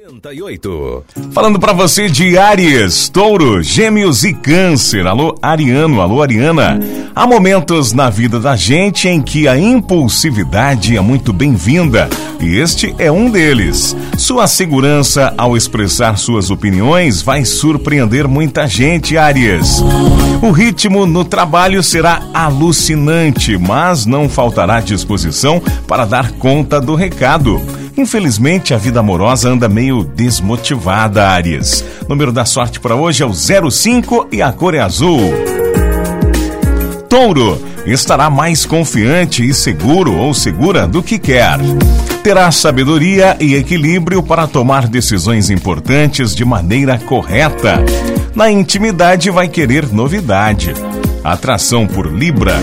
88. Falando para você de Aries, Touro, Gêmeos e Câncer. Alô, Ariano, alô, Ariana. Há momentos na vida da gente em que a impulsividade é muito bem-vinda e este é um deles. Sua segurança ao expressar suas opiniões vai surpreender muita gente, Aries. O ritmo no trabalho será alucinante, mas não faltará disposição para dar conta do recado. Infelizmente, a vida amorosa anda meio desmotivada, Aries. Número da sorte para hoje é o 05 e a cor é azul. Touro estará mais confiante e seguro ou segura do que quer. Terá sabedoria e equilíbrio para tomar decisões importantes de maneira correta. Na intimidade, vai querer novidade. Atração por Libra.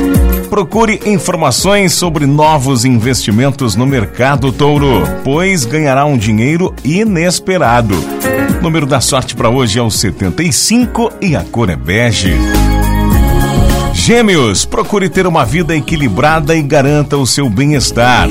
Procure informações sobre novos investimentos no mercado touro, pois ganhará um dinheiro inesperado. O número da sorte para hoje é o 75 e a cor é bege. Gêmeos, procure ter uma vida equilibrada e garanta o seu bem-estar.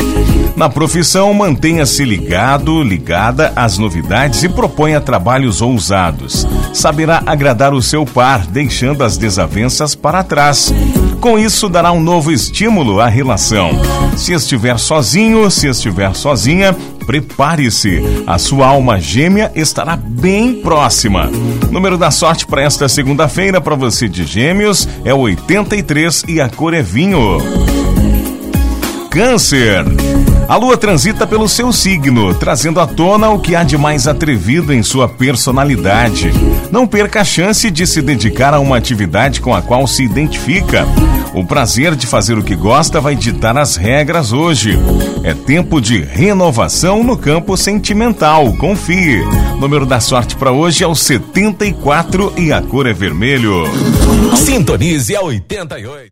Na profissão, mantenha-se ligado, ligada às novidades e proponha trabalhos ousados. Saberá agradar o seu par, deixando as desavenças para trás. Com isso, dará um novo estímulo à relação. Se estiver sozinho, se estiver sozinha, prepare-se. A sua alma gêmea estará bem próxima. Número da sorte para esta segunda-feira para você de Gêmeos é 83 e a cor é vinho. Câncer. A lua transita pelo seu signo, trazendo à tona o que há de mais atrevido em sua personalidade. Não perca a chance de se dedicar a uma atividade com a qual se identifica. O prazer de fazer o que gosta vai ditar as regras hoje. É tempo de renovação no campo sentimental, confie. O número da sorte para hoje é o 74 e a cor é vermelho. Sintonize a 88.